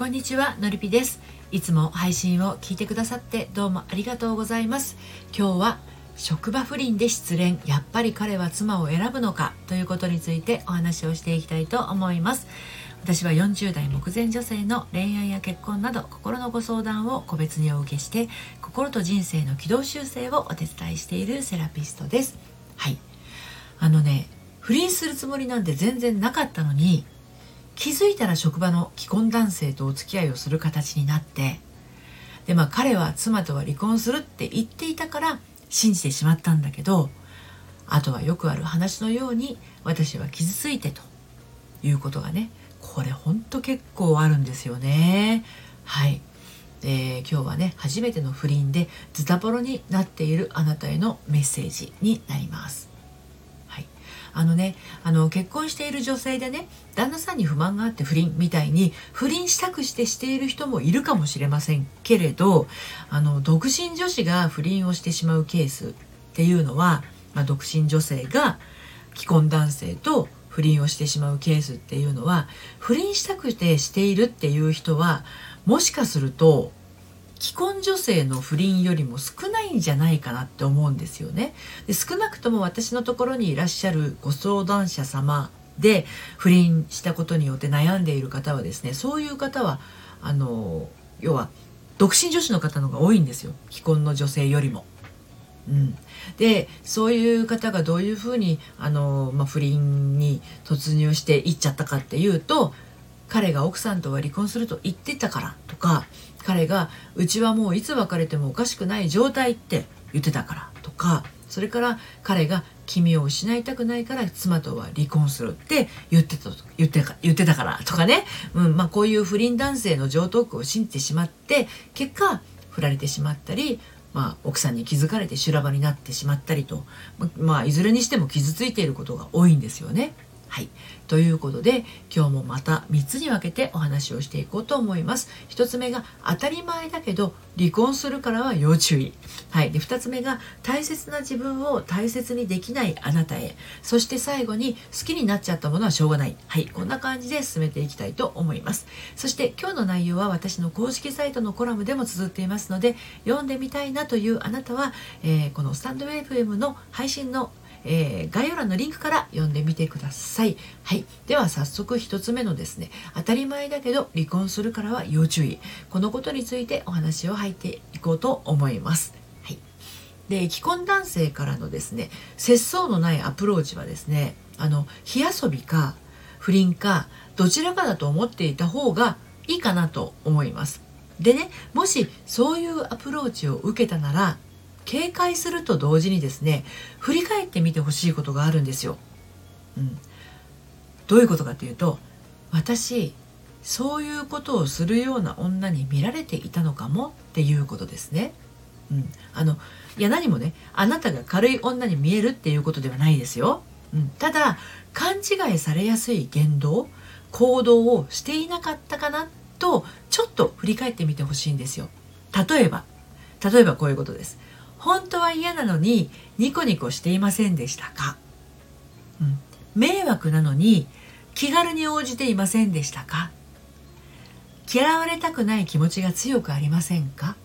こんにちはのりぴです。いつも配信を聞いてくださってどうもありがとうございます。今日は職場不倫で失恋。やっぱり彼は妻を選ぶのか？ということについてお話をしていきたいと思います。私は40代目前女性の恋愛や結婚など心のご相談を個別にお受けして心と人生の軌道修正をお手伝いしているセラピストです。はい。あのね不倫するつもりなんて全然なかったのに気づいたら職場の既婚男性とお付き合いをする形になってでまあ彼は妻とは離婚するって言っていたから信じてしまったんだけどあとはよくある話のように私は傷ついてということがねこれほんと結構あるんですよね。はい、えー、今日はね初めての不倫でズタボロになっているあなたへのメッセージになります。あのねあの結婚している女性でね旦那さんに不満があって不倫みたいに不倫したくしてしている人もいるかもしれませんけれどあの独身女子が不倫をしてしまうケースっていうのは、まあ、独身女性が既婚男性と不倫をしてしまうケースっていうのは不倫したくてしているっていう人はもしかすると既婚女性の不倫よりも少ないんじゃないかなって思うんですよね。で少なくとも私のところにいらっしゃるご相談者様で不倫したことによって悩んでいる方はですねそういう方はあの要は独身女子の方の方が多いんですよ既婚の女性よりも。うん、でそういう方がどういうふうにあの、まあ、不倫に突入していっちゃったかっていうと彼が奥さんとは離婚すると言ってたからとか彼がうちはもういつ別れてもおかしくない状態って言ってたからとかそれから彼が君を失いたくないから妻とは離婚するって言ってた言って言ってたからとかね、うんまあ、こういう不倫男性の常套句を信じてしまって結果振られてしまったり、まあ、奥さんに気づかれて修羅場になってしまったりと、まあ、いずれにしても傷ついていることが多いんですよね。はい。ということで今日もまた3つに分けてお話をしていこうと思います。1つ目が当たり前だけど離婚するからは要注意。はい。で2つ目が大切な自分を大切にできないあなたへ。そして最後に好きになっちゃったものはしょうがない。はい。こんな感じで進めていきたいと思います。そして今日の内容は私の公式サイトのコラムでも綴っていますので読んでみたいなというあなたは、えー、このスタンド FM の配信のえー、概要欄のリンクから読んでみてください。はい。では早速1つ目のですね、当たり前だけど離婚するからは要注意。このことについてお話を入っていこうと思います。はい。で、既婚男性からのですね、節操のないアプローチはですね、あの、火遊びか不倫かどちらかだと思っていた方がいいかなと思います。でね、もしそういうアプローチを受けたなら、警戒すると同時にですね振り返ってみてほしいことがあるんですよ。うん、どういうことかというと私そういうことをするような女に見られていたのかもっていうことですね。うん、あのいや何もねあなたが軽い女に見えるっていうことではないですよ。うん、ただ勘違いされやすい言動行動をしていなかったかなとちょっと振り返ってみてほしいんですよ。例えば例えばこういうことです。本当は嫌なのにニコニコしていませんでしたか、うん、迷惑なのに気軽に応じていませんでしたか？嫌われたくない気持ちが強くありませんか？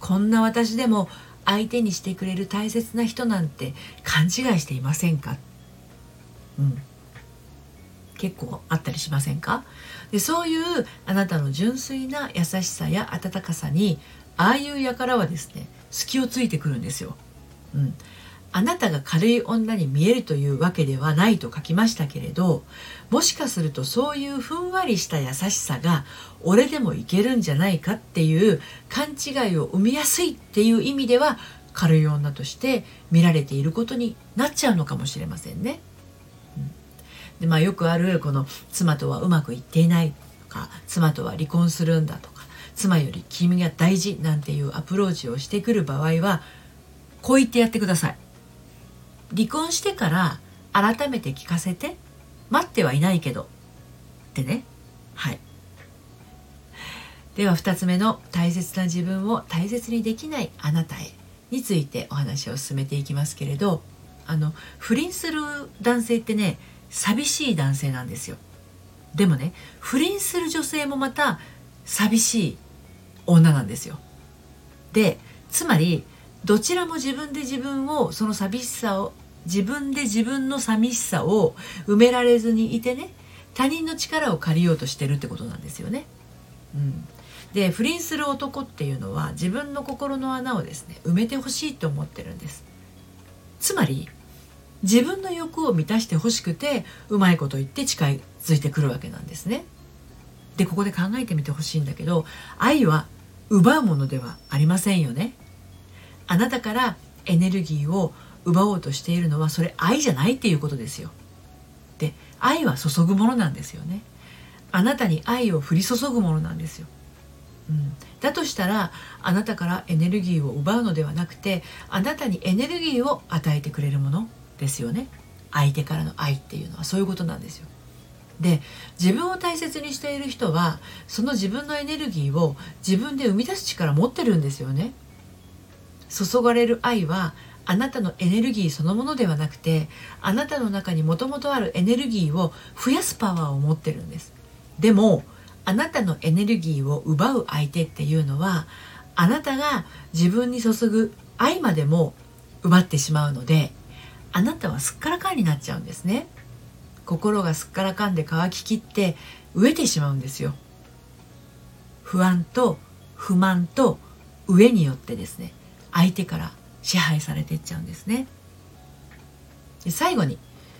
こんな私でも相手にしてくれる大切な人なんて勘違いしていませんか？うん。結構あったりしませんか？でそういうあなたの純粋な優しさや温かさにああいう輩はですね隙をついてくるんですよ。うん、あなたが軽い女に見えるというわけではないと書きましたけれどもしかするとそういうふんわりした優しさが俺でもいけるんじゃないかっていう勘違いを生みやすいっていう意味では軽い女として見られていることになっちゃうのかもしれませんね。うん、でまあ、よくあるこの妻とはうまくいっていないとか妻とは離婚するんだと妻より君が大事なんていうアプローチをしてくる場合はこう言ってやってください。離婚してから改めて聞かせて待ってはいないけどってね。はい。では2つ目の大切な自分を大切にできないあなたへについてお話を進めていきますけれどあの不倫する男性ってね寂しい男性なんですよ。でもね不倫する女性もまた寂しい女なんですよでつまりどちらも自分で自分をその寂しさを自分で自分の寂しさを埋められずにいてね他人の力を借りようとしてるってことなんですよね。うん、で不倫する男っていうのは自分の心の穴をですね埋めてほしいと思ってるんです。つまり自分の欲を満たしてほしくてうまいこと言って近づいてくるわけなんですね。でここで考えてみてほしいんだけど愛は奪うものではありませんよね。あなたからエネルギーを奪おうとしているのはそれ愛じゃないっていうことですよ。で愛は注ぐものなんですよね。あなたに愛を降り注ぐものなんですよ。うん、だとしたらあなたからエネルギーを奪うのではなくてあなたにエネルギーを与えてくれるものですよね。相手からの愛っていうのはそういうことなんですよ。で自分を大切にしている人はその自分のエネルギーを自分で生み出す力持ってるんですよね。注がれる愛はあなたのエネルギーそのものではなくてあなたの中にもともとあるエネルギーを増やすパワーを持ってるんですでもあなたのエネルギーを奪う相手っていうのはあなたが自分に注ぐ愛までも奪ってしまうのであなたはすっからかんになっちゃうんですね心がすっからかんで乾ききって飢えてしまうんですよ。不安と不満と飢えによってですね相手から支配されていっちゃうんですね。で最後に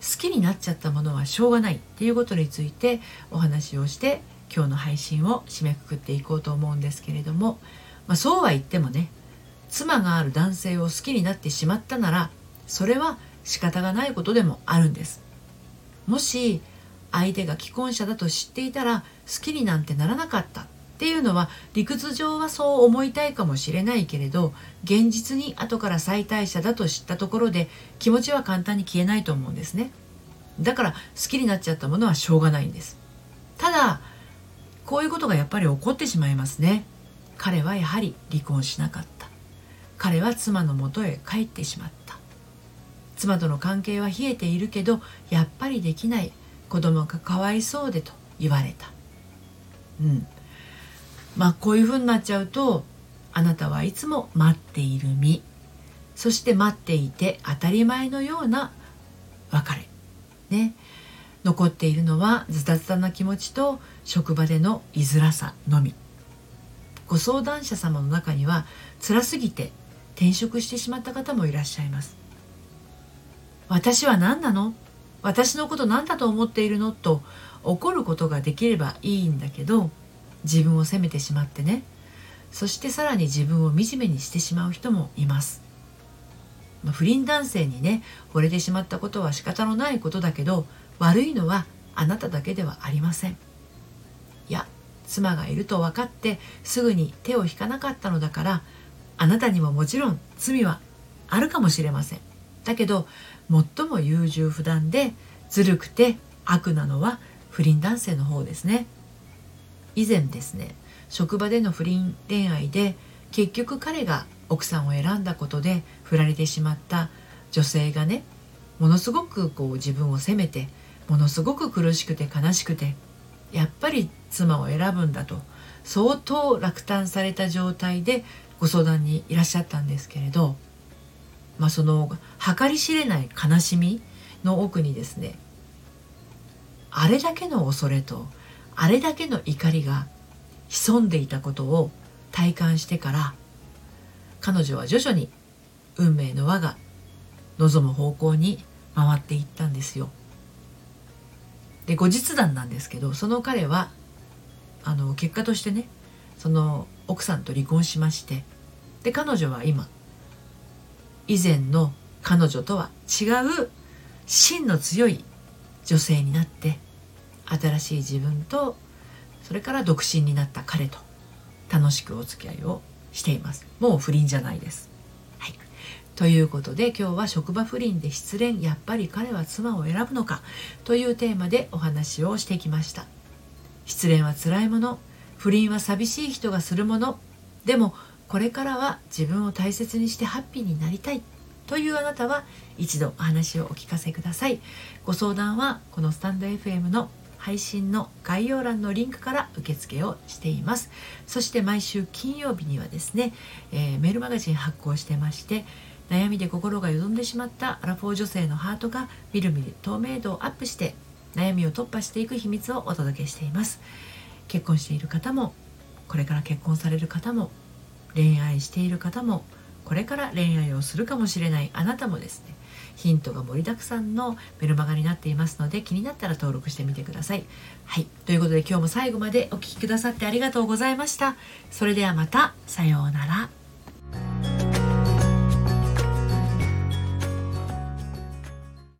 好きになっちゃったものはしょうがないっていうことについてお話をして今日の配信を締めくくっていこうと思うんですけれども、まあ、そうは言ってもね妻がある男性を好きになってしまったならそれは仕方がないことでもあるんです。もし相手が既婚者だと知っていたら好きになんてならなかったっていうのは理屈上はそう思いたいかもしれないけれど現実に後から再退者だと知ったところで気持ちは簡単に消えないと思うんですね。だから好きになっちゃったものはしょうがないんです。ただこういうことがやっぱり起こってしまいますね。彼はやはり離婚しなかった。彼は妻のもとへ帰ってしまった。妻との関係は冷えているけどやっぱりできない。子供がかわいそうでと言われた。うん。まあこういうふうになっちゃうとあなたはいつも待っている身。そして待っていて当たり前のような別れ。ね。残っているのはズタズタな気持ちと職場での居づらさのみ。ご相談者様の中には辛すぎて転職してしまった方もいらっしゃいます。私は何なの私のこと何だと思っているの？と怒ることができればいいんだけど自分を責めてしまってね。そしてさらに自分を惨めにしてしまう人もいます、不倫男性にね惚れてしまったことは仕方のないことだけど悪いのはあなただけではありません。いや妻がいると分かってすぐに手を引かなかったのだからあなたにももちろん罪はあるかもしれません。だけど最も優柔不断でずるくて悪なのは不倫男性の方ですね。以前ですね職場での不倫恋愛で結局彼が奥さんを選んだことで振られてしまった女性がねものすごくこう自分を責めてものすごく苦しくて悲しくてやっぱり妻を選ぶんだと相当落胆された状態でご相談にいらっしゃったんですけれど、まあ、その計り知れない悲しみの奥にですねあれだけの恐れとあれだけの怒りが潜んでいたことを体感してから彼女は徐々に運命の輪が望む方向に回っていったんですよ。で後日談なんですけどその彼はあの結果としてねその奥さんと離婚しましてで彼女は今以前の彼女とは違う芯の強い女性になって新しい自分とそれから独身になった彼と楽しくお付き合いをしています。もう不倫じゃないです、はい、ということで今日は職場不倫で失恋。やっぱり彼は妻を選ぶのかというテーマでお話をしてきました。失恋は辛いもの不倫は寂しい人がするもの。でもこれからは自分を大切にしてハッピーになりたいというあなたは一度お話をお聞かせください。ご相談はこのスタンド FM の配信の概要欄のリンクから受付をしています。そして毎週金曜日にはですね、えー、メールマガジン発行してまして悩みで心がよどんでしまったアラフォー女性のハートがみるみる透明度をアップして悩みを突破していく秘密をお届けしています。結婚している方もこれから結婚される方も恋愛している方もこれから恋愛をするかもしれないあなたもですねヒントが盛りだくさんのメルマガになっていますので気になったら登録してみてください。はい。ということで今日も最後までお聴きくださってありがとうございました。それではまた。さようなら。